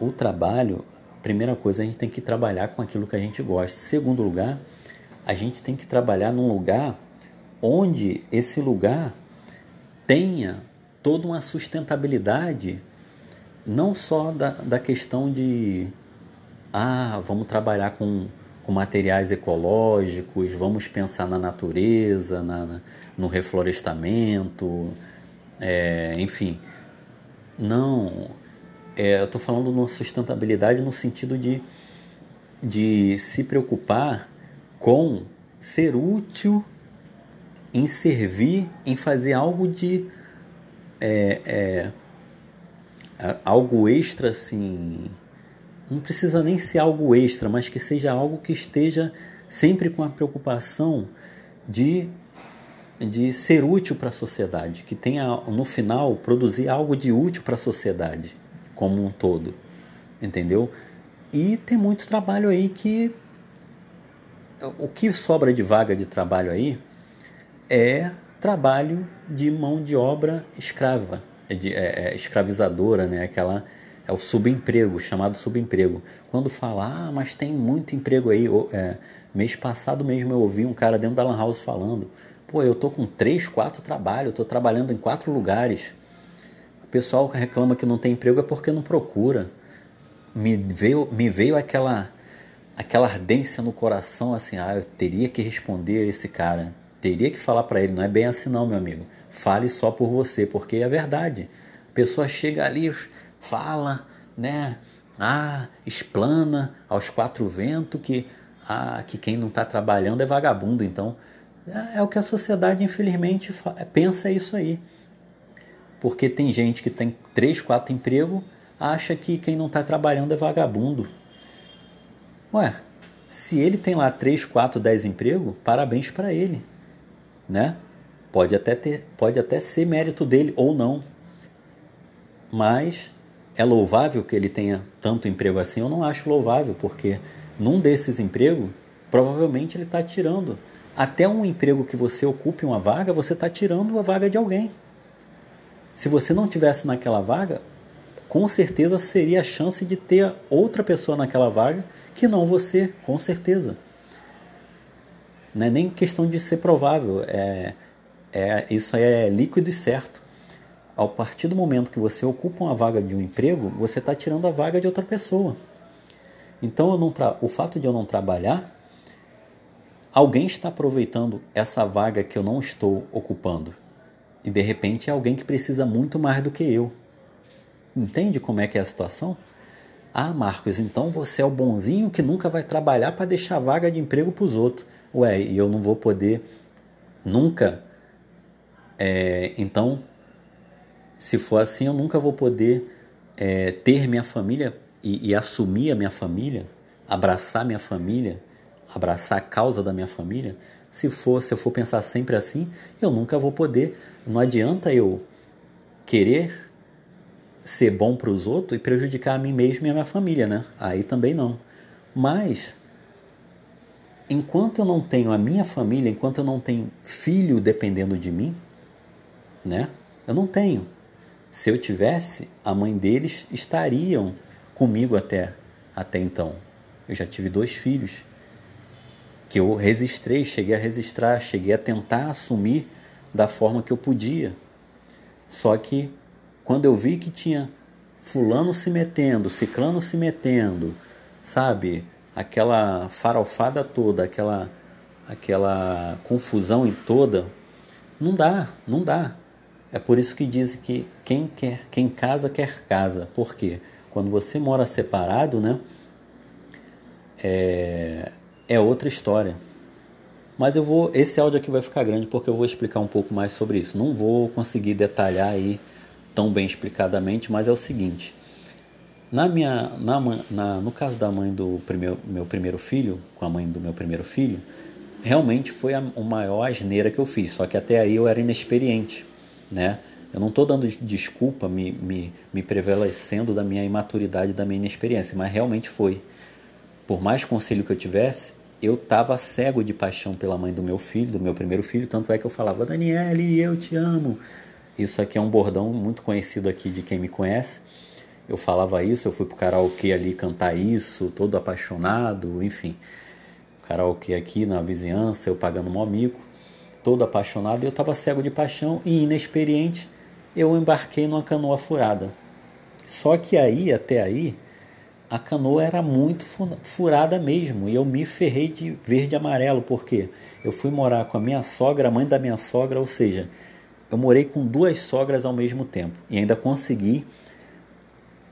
o trabalho, primeira coisa, a gente tem que trabalhar com aquilo que a gente gosta. Segundo lugar, a gente tem que trabalhar num lugar onde esse lugar tenha toda uma sustentabilidade, não só da, da questão de ah, vamos trabalhar com, com materiais ecológicos, vamos pensar na natureza, na, no reflorestamento, é, enfim. Não, é, eu estou falando de sustentabilidade no sentido de, de se preocupar com ser útil em servir, em fazer algo de é, é, algo extra assim. Não precisa nem ser algo extra, mas que seja algo que esteja sempre com a preocupação de, de ser útil para a sociedade, que tenha no final produzir algo de útil para a sociedade como um todo, entendeu? E tem muito trabalho aí que o que sobra de vaga de trabalho aí é trabalho de mão de obra escrava, é de, é, é escravizadora, né? Aquela é o subemprego, chamado subemprego. Quando fala, ah, mas tem muito emprego aí. É, mês passado mesmo eu ouvi um cara dentro da Lan House falando, pô, eu tô com três, quatro trabalhos, eu tô trabalhando em quatro lugares. O pessoal reclama que não tem emprego é porque não procura. Me veio, me veio aquela aquela ardência no coração assim, ah, eu teria que responder a esse cara teria que falar para ele, não é bem assim não, meu amigo. Fale só por você, porque é verdade. A pessoa chega ali, fala, né? Ah, explana aos quatro ventos que, ah, que quem não está trabalhando é vagabundo. Então, é, é, o que a sociedade, infelizmente, pensa isso aí. Porque tem gente que tem três, quatro empregos, acha que quem não está trabalhando é vagabundo. Ué, se ele tem lá três, quatro, dez empregos, parabéns para ele né? Pode até ter, pode até ser mérito dele ou não. Mas é louvável que ele tenha tanto emprego assim? Eu não acho louvável, porque num desses empregos, provavelmente ele está tirando. Até um emprego que você ocupe uma vaga, você está tirando a vaga de alguém. Se você não tivesse naquela vaga, com certeza seria a chance de ter outra pessoa naquela vaga que não você, com certeza. Não é nem questão de ser provável, é, é, isso é líquido e certo. Ao partir do momento que você ocupa uma vaga de um emprego, você está tirando a vaga de outra pessoa. Então, eu não o fato de eu não trabalhar, alguém está aproveitando essa vaga que eu não estou ocupando. E de repente é alguém que precisa muito mais do que eu. Entende como é que é a situação? Ah, Marcos, então você é o bonzinho que nunca vai trabalhar para deixar vaga de emprego para os outros. Ué, e eu não vou poder nunca. É, então, se for assim, eu nunca vou poder é, ter minha família e, e assumir a minha família, abraçar minha família, abraçar a causa da minha família. Se for, se eu for pensar sempre assim, eu nunca vou poder. Não adianta eu querer ser bom para os outros e prejudicar a mim mesmo e a minha família, né? Aí também não. Mas enquanto eu não tenho a minha família, enquanto eu não tenho filho dependendo de mim, né? Eu não tenho. Se eu tivesse, a mãe deles estariam comigo até até então. Eu já tive dois filhos que eu registrei, cheguei a registrar, cheguei a tentar assumir da forma que eu podia. Só que quando eu vi que tinha fulano se metendo, ciclano se metendo, sabe? Aquela farofada toda, aquela aquela confusão em toda, não dá, não dá. É por isso que dizem que quem quer, quem casa quer casa. Por quê? Quando você mora separado, né? É, é outra história. Mas eu vou, esse áudio aqui vai ficar grande porque eu vou explicar um pouco mais sobre isso. Não vou conseguir detalhar aí tão bem explicadamente, mas é o seguinte: na minha, na, na, no caso da mãe do primeiro, meu primeiro filho, com a mãe do meu primeiro filho, realmente foi a, a maior asneira que eu fiz. Só que até aí eu era inexperiente, né? Eu não estou dando desculpa, me, me, me prevalecendo da minha imaturidade, da minha inexperiência, mas realmente foi. Por mais conselho que eu tivesse, eu estava cego de paixão pela mãe do meu filho, do meu primeiro filho, tanto é que eu falava, Daniele, eu te amo, isso aqui é um bordão muito conhecido aqui de quem me conhece. Eu falava isso, eu fui pro karaokê ali cantar isso, todo apaixonado, enfim. Karaokê aqui na vizinhança, eu pagando um amigo, todo apaixonado, e eu estava cego de paixão e inexperiente, eu embarquei numa canoa furada. Só que aí, até aí, a canoa era muito furada mesmo, e eu me ferrei de verde e amarelo, porque eu fui morar com a minha sogra, a mãe da minha sogra, ou seja, eu morei com duas sogras ao mesmo tempo e ainda consegui,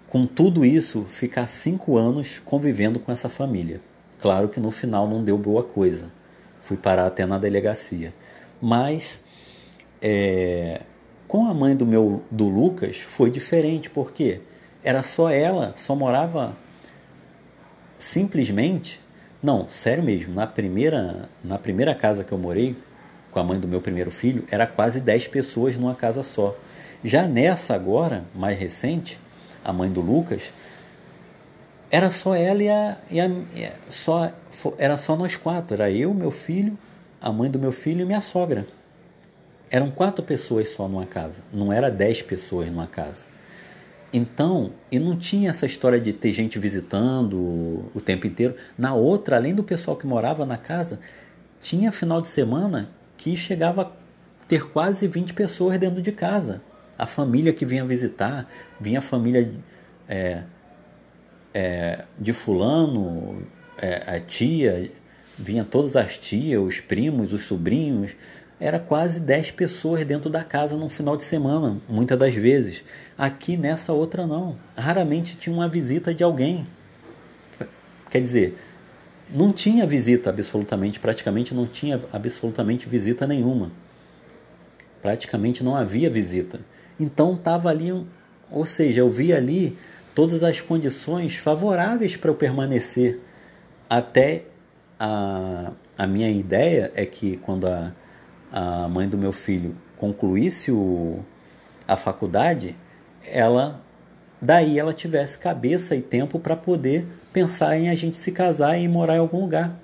com tudo isso, ficar cinco anos convivendo com essa família. Claro que no final não deu boa coisa, fui parar até na delegacia. Mas é, com a mãe do meu do Lucas foi diferente porque era só ela, só morava simplesmente, não, sério mesmo, na primeira na primeira casa que eu morei com a mãe do meu primeiro filho, era quase 10 pessoas numa casa só. Já nessa agora, mais recente, a mãe do Lucas, era só ela e a, e a, só era só nós quatro, era eu, meu filho, a mãe do meu filho e minha sogra. Eram quatro pessoas só numa casa, não era dez pessoas numa casa. Então, e não tinha essa história de ter gente visitando o tempo inteiro. Na outra, além do pessoal que morava na casa, tinha final de semana que chegava a ter quase 20 pessoas dentro de casa. A família que vinha visitar, vinha a família é, é, de fulano, é, a tia, vinha todas as tias, os primos, os sobrinhos. Era quase 10 pessoas dentro da casa no final de semana, muitas das vezes. Aqui nessa outra não. Raramente tinha uma visita de alguém. Quer dizer, não tinha visita absolutamente, praticamente não tinha absolutamente visita nenhuma. Praticamente não havia visita. Então estava ali, ou seja, eu vi ali todas as condições favoráveis para eu permanecer. Até a, a minha ideia é que quando a, a mãe do meu filho concluísse o, a faculdade, ela daí ela tivesse cabeça e tempo para poder pensar em a gente se casar e morar em algum lugar.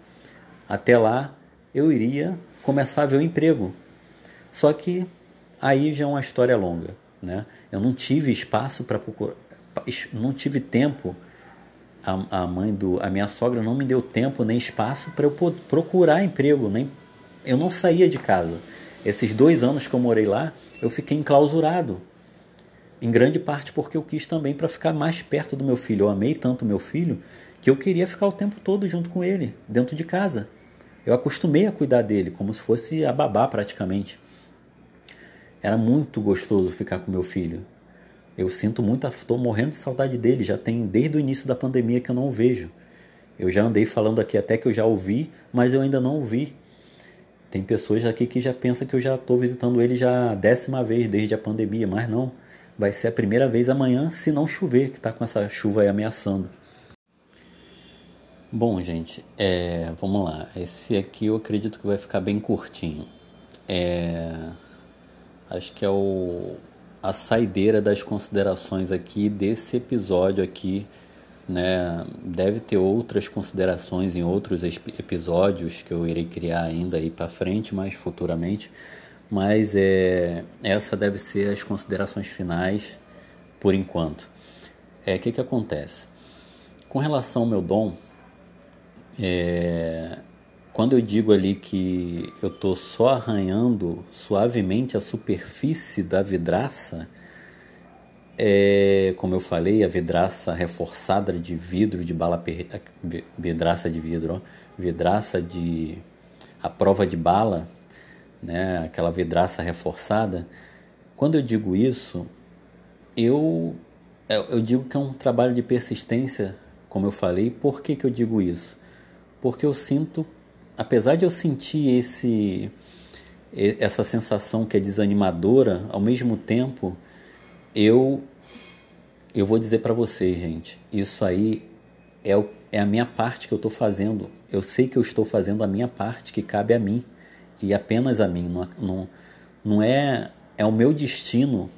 Até lá eu iria começar a ver o emprego. Só que aí já é uma história longa, né? Eu não tive espaço para procurar, não tive tempo. A, a mãe do, a minha sogra não me deu tempo nem espaço para eu procurar emprego, nem eu não saía de casa. Esses dois anos que eu morei lá, eu fiquei enclausurado em grande parte porque eu quis também para ficar mais perto do meu filho. Eu amei tanto meu filho que eu queria ficar o tempo todo junto com ele, dentro de casa. Eu acostumei a cuidar dele, como se fosse a babá praticamente. Era muito gostoso ficar com meu filho. Eu sinto muito, estou morrendo de saudade dele. Já tem desde o início da pandemia que eu não o vejo. Eu já andei falando aqui até que eu já ouvi, mas eu ainda não ouvi. Tem pessoas aqui que já pensam que eu já estou visitando ele já a décima vez desde a pandemia, mas não. Vai ser a primeira vez amanhã, se não chover, que está com essa chuva aí ameaçando. Bom, gente, é, vamos lá. Esse aqui eu acredito que vai ficar bem curtinho. É, acho que é o, a saideira das considerações aqui desse episódio aqui. Né? Deve ter outras considerações em outros episódios que eu irei criar ainda aí para frente, mais futuramente. Mas é, essa deve ser as considerações finais por enquanto. É o que, que acontece? Com relação ao meu dom, é, quando eu digo ali que eu estou só arranhando suavemente a superfície da vidraça, é, como eu falei, a vidraça reforçada de vidro, de bala per... vidraça de vidro, ó, vidraça de a prova de bala, né, aquela vidraça reforçada. Quando eu digo isso, eu eu digo que é um trabalho de persistência, como eu falei. Por que, que eu digo isso? porque eu sinto, apesar de eu sentir esse essa sensação que é desanimadora, ao mesmo tempo eu eu vou dizer para vocês, gente, isso aí é, o, é a minha parte que eu estou fazendo. Eu sei que eu estou fazendo a minha parte que cabe a mim e apenas a mim. Não, não, não é é o meu destino.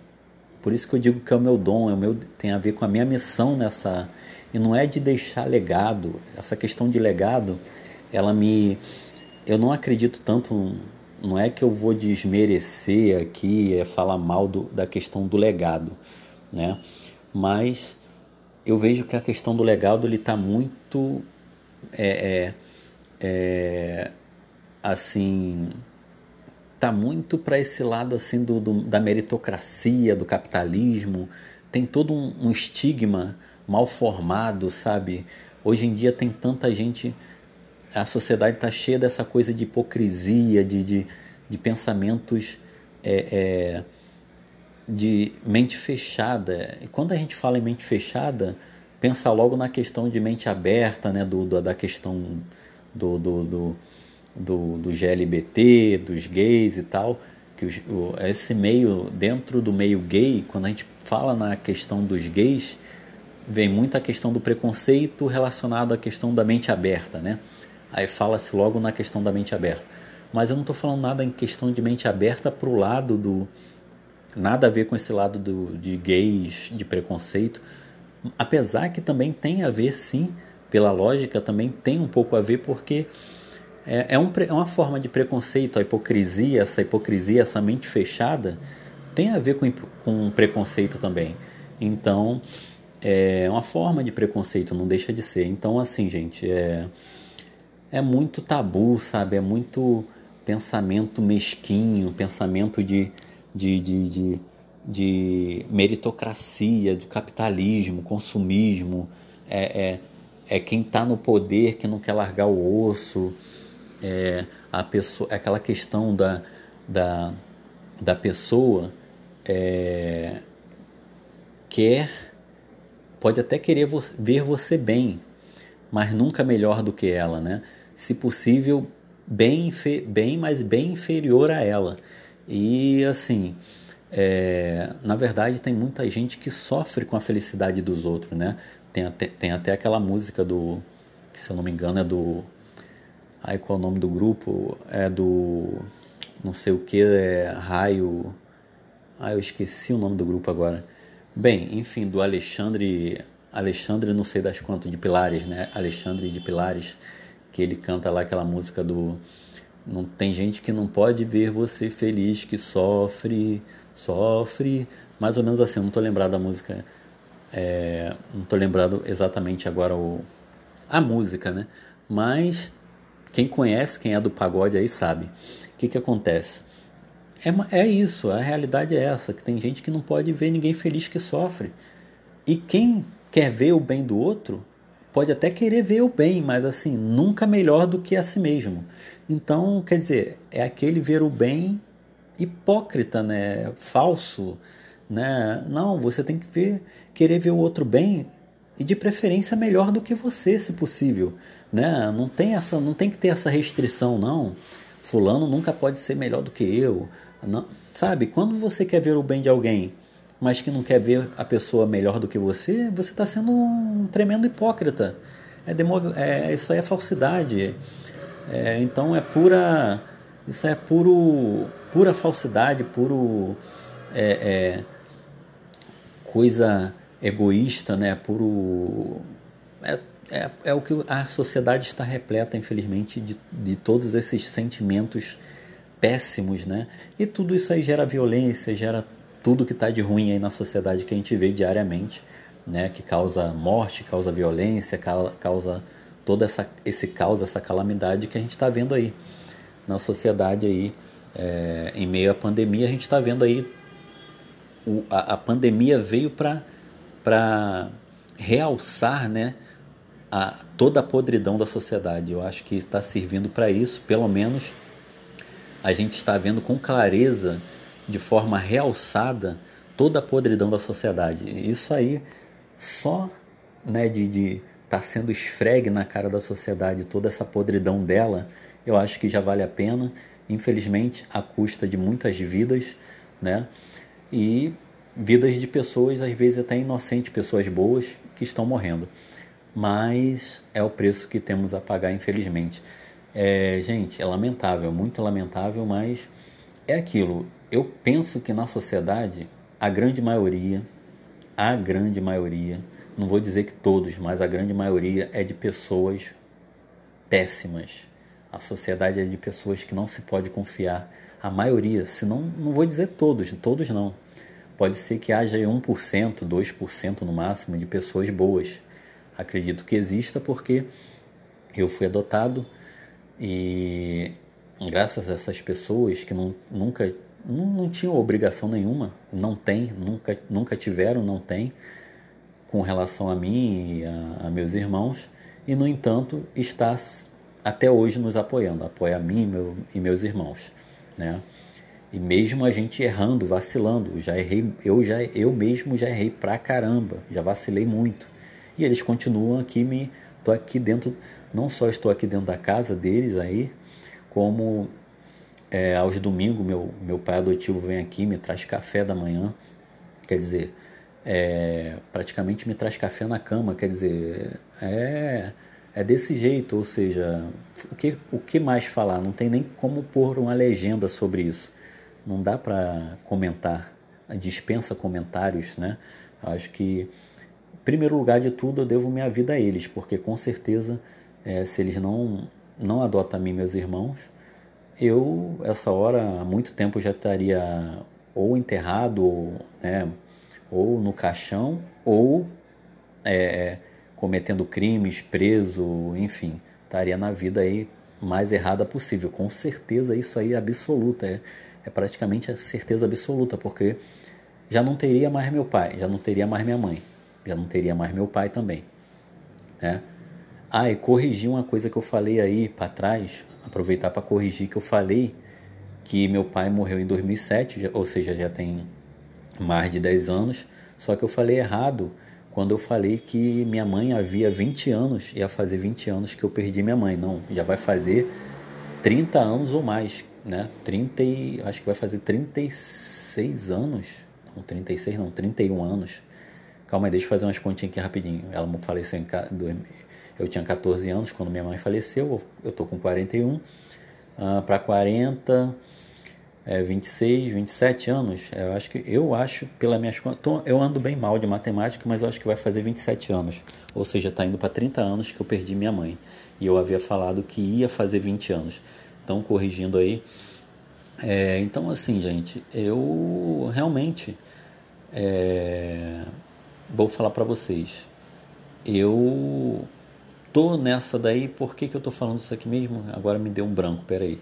Por isso que eu digo que é o meu dom, é o meu tem a ver com a minha missão nessa e não é de deixar legado. Essa questão de legado, ela me. Eu não acredito tanto. Não é que eu vou desmerecer aqui, é falar mal do, da questão do legado, né? Mas eu vejo que a questão do legado ele está muito é, é, é, assim tá muito para esse lado assim do, do, da meritocracia do capitalismo tem todo um, um estigma mal formado, sabe? Hoje em dia tem tanta gente, a sociedade está cheia dessa coisa de hipocrisia, de, de, de pensamentos é, é, de mente fechada. E quando a gente fala em mente fechada, pensa logo na questão de mente aberta, né? do, do da questão do, do, do, do, do GLBT, dos gays e tal que os, o, esse meio dentro do meio gay, quando a gente fala na questão dos gays, vem muito a questão do preconceito relacionado à questão da mente aberta, né? Aí fala-se logo na questão da mente aberta. Mas eu não estou falando nada em questão de mente aberta para o lado do. Nada a ver com esse lado do, de gays, de preconceito. Apesar que também tem a ver, sim, pela lógica, também tem um pouco a ver, porque é, é, um, é uma forma de preconceito, a hipocrisia, essa hipocrisia, essa mente fechada, tem a ver com, com preconceito também. Então, é uma forma de preconceito, não deixa de ser. Então, assim, gente, é, é muito tabu, sabe? É muito pensamento mesquinho, pensamento de, de, de, de, de meritocracia, de capitalismo, consumismo. É, é, é quem está no poder que não quer largar o osso. É, a pessoa, é aquela questão da, da, da pessoa é, quer pode até querer ver você bem, mas nunca melhor do que ela, né? Se possível, bem, bem mas bem inferior a ela. E assim, é, na verdade, tem muita gente que sofre com a felicidade dos outros, né? Tem até, tem até aquela música do, que se eu não me engano é do, ai qual é o nome do grupo? É do, não sei o que, é Raio, ah, eu esqueci o nome do grupo agora Bem, enfim, do Alexandre, Alexandre não sei das quantas, de Pilares, né? Alexandre de Pilares, que ele canta lá aquela música do não tem gente que não pode ver você feliz, que sofre, sofre, mais ou menos assim, não estou lembrado da música, é, não estou lembrado exatamente agora o, a música, né? Mas quem conhece, quem é do pagode aí sabe. O que, que acontece? É, é isso, a realidade é essa, que tem gente que não pode ver ninguém feliz que sofre. E quem quer ver o bem do outro, pode até querer ver o bem, mas assim, nunca melhor do que a si mesmo. Então, quer dizer, é aquele ver o bem hipócrita, né? Falso, né? Não, você tem que ver, querer ver o outro bem e de preferência melhor do que você, se possível, né? Não tem essa, não tem que ter essa restrição não. Fulano nunca pode ser melhor do que eu, não, sabe? Quando você quer ver o bem de alguém, mas que não quer ver a pessoa melhor do que você, você está sendo um tremendo hipócrita. É, demo, é isso aí é falsidade. É, então é pura, isso é puro, pura falsidade, puro é, é, coisa egoísta, né? Puro é, é, é, o que a sociedade está repleta, infelizmente, de, de todos esses sentimentos péssimos, né? E tudo isso aí gera violência, gera tudo que está de ruim aí na sociedade que a gente vê diariamente, né? Que causa morte, causa violência, causa todo essa, esse caos, essa calamidade que a gente está vendo aí na sociedade aí, é, em meio à pandemia, a gente está vendo aí o, a, a pandemia veio para realçar, né? A, toda a podridão da sociedade. Eu acho que está servindo para isso, pelo menos a gente está vendo com clareza, de forma realçada, toda a podridão da sociedade. Isso aí só né, de, de está sendo esfregue na cara da sociedade toda essa podridão dela, eu acho que já vale a pena, infelizmente, à custa de muitas vidas, né? E vidas de pessoas, às vezes até inocentes, pessoas boas, que estão morrendo. Mas é o preço que temos a pagar, infelizmente. É, gente, é lamentável, muito lamentável, mas é aquilo. Eu penso que na sociedade, a grande maioria, a grande maioria, não vou dizer que todos, mas a grande maioria é de pessoas péssimas. A sociedade é de pessoas que não se pode confiar. A maioria, se não, não vou dizer todos, todos não. Pode ser que haja 1%, 2% no máximo de pessoas boas. Acredito que exista porque eu fui adotado e graças a essas pessoas que não, nunca não, não tinham obrigação nenhuma, não tem, nunca, nunca tiveram, não tem com relação a mim e a, a meus irmãos, e no entanto está até hoje nos apoiando, apoia a mim meu, e meus irmãos, né? E mesmo a gente errando, vacilando, já errei, eu já eu mesmo já errei pra caramba, já vacilei muito. E eles continuam aqui me tô aqui dentro, não só estou aqui dentro da casa deles aí, como é, aos domingos meu meu pai adotivo vem aqui me traz café da manhã, quer dizer, é, praticamente me traz café na cama, quer dizer, é, é desse jeito, ou seja, o que, o que mais falar? Não tem nem como pôr uma legenda sobre isso. Não dá para comentar, dispensa comentários, né? Acho que, em primeiro lugar de tudo, eu devo minha vida a eles, porque com certeza, é, se eles não, não adotam a mim meus irmãos, eu, essa hora, há muito tempo já estaria ou enterrado, ou, né, ou no caixão, ou é, cometendo crimes, preso, enfim, estaria na vida aí mais errada possível. Com certeza isso aí é absoluta, é, é praticamente a certeza absoluta, porque já não teria mais meu pai, já não teria mais minha mãe, já não teria mais meu pai também, né? Ah, e corrigir uma coisa que eu falei aí para trás, aproveitar para corrigir que eu falei que meu pai morreu em 2007, ou seja, já tem mais de 10 anos, só que eu falei errado quando eu falei que minha mãe havia 20 anos, ia fazer 20 anos que eu perdi minha mãe. Não, já vai fazer 30 anos ou mais, né? 30 e, acho que vai fazer 36 anos. Não, 36 não, 31 anos. Calma aí, deixa eu fazer umas continhas aqui rapidinho. Ela faleceu em eu tinha 14 anos quando minha mãe faleceu, eu tô com 41 uh, para 40 é, 26, 27 anos, eu acho que eu acho pelas minhas contas, eu ando bem mal de matemática, mas eu acho que vai fazer 27 anos, ou seja, está indo para 30 anos que eu perdi minha mãe. E eu havia falado que ia fazer 20 anos. Então, corrigindo aí. É, então, assim, gente, eu realmente é, vou falar para vocês. Eu tô nessa daí, por que, que eu tô falando isso aqui mesmo? Agora me deu um branco, peraí.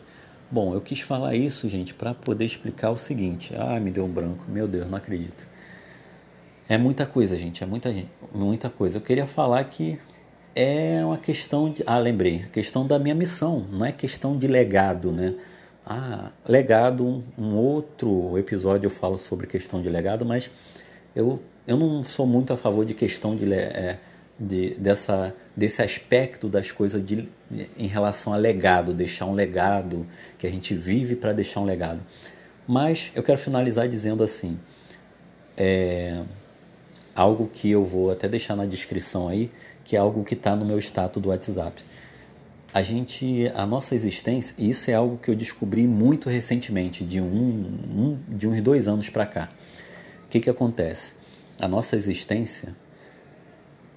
Bom, eu quis falar isso, gente, para poder explicar o seguinte. Ah, me deu um branco. Meu Deus, não acredito. É muita coisa, gente. É muita, muita coisa. Eu queria falar que é uma questão de. Ah, lembrei. Questão da minha missão. Não é questão de legado, né? Ah, legado, um outro episódio eu falo sobre questão de legado, mas eu, eu não sou muito a favor de questão de, é, de dessa, desse aspecto das coisas de, em relação a legado, deixar um legado, que a gente vive para deixar um legado. Mas eu quero finalizar dizendo assim, é, algo que eu vou até deixar na descrição aí, que é algo que está no meu status do WhatsApp a gente, a nossa existência, e isso é algo que eu descobri muito recentemente, de, um, um de uns dois anos para cá. O que, que acontece? A nossa existência,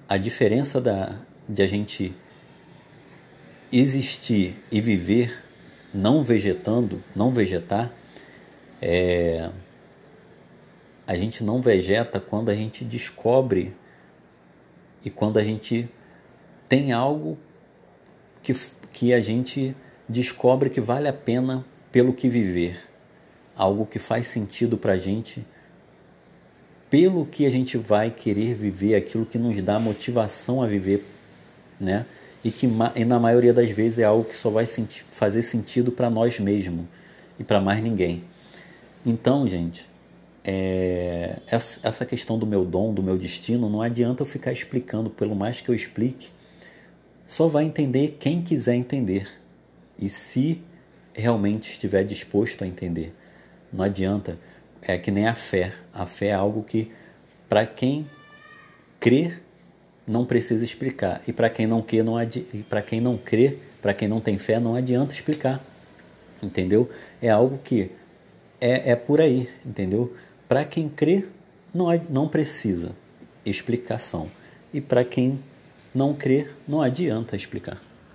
a diferença da, de a gente existir e viver não vegetando, não vegetar, é, a gente não vegeta quando a gente descobre e quando a gente tem algo que, que a gente descobre que vale a pena pelo que viver, algo que faz sentido para a gente, pelo que a gente vai querer viver, aquilo que nos dá motivação a viver, né? E que e na maioria das vezes é algo que só vai senti fazer sentido para nós mesmos e para mais ninguém. Então, gente, é, essa questão do meu dom, do meu destino, não adianta eu ficar explicando, pelo mais que eu explique, só vai entender quem quiser entender e se realmente estiver disposto a entender. Não adianta, é que nem a fé. A fé é algo que, para quem crê, não precisa explicar. E para quem não crê, não para quem não crê, para quem não tem fé, não adianta explicar. Entendeu? É algo que é, é por aí, entendeu? Para quem crê, não, não precisa explicação. E para quem não crer, não adianta explicar.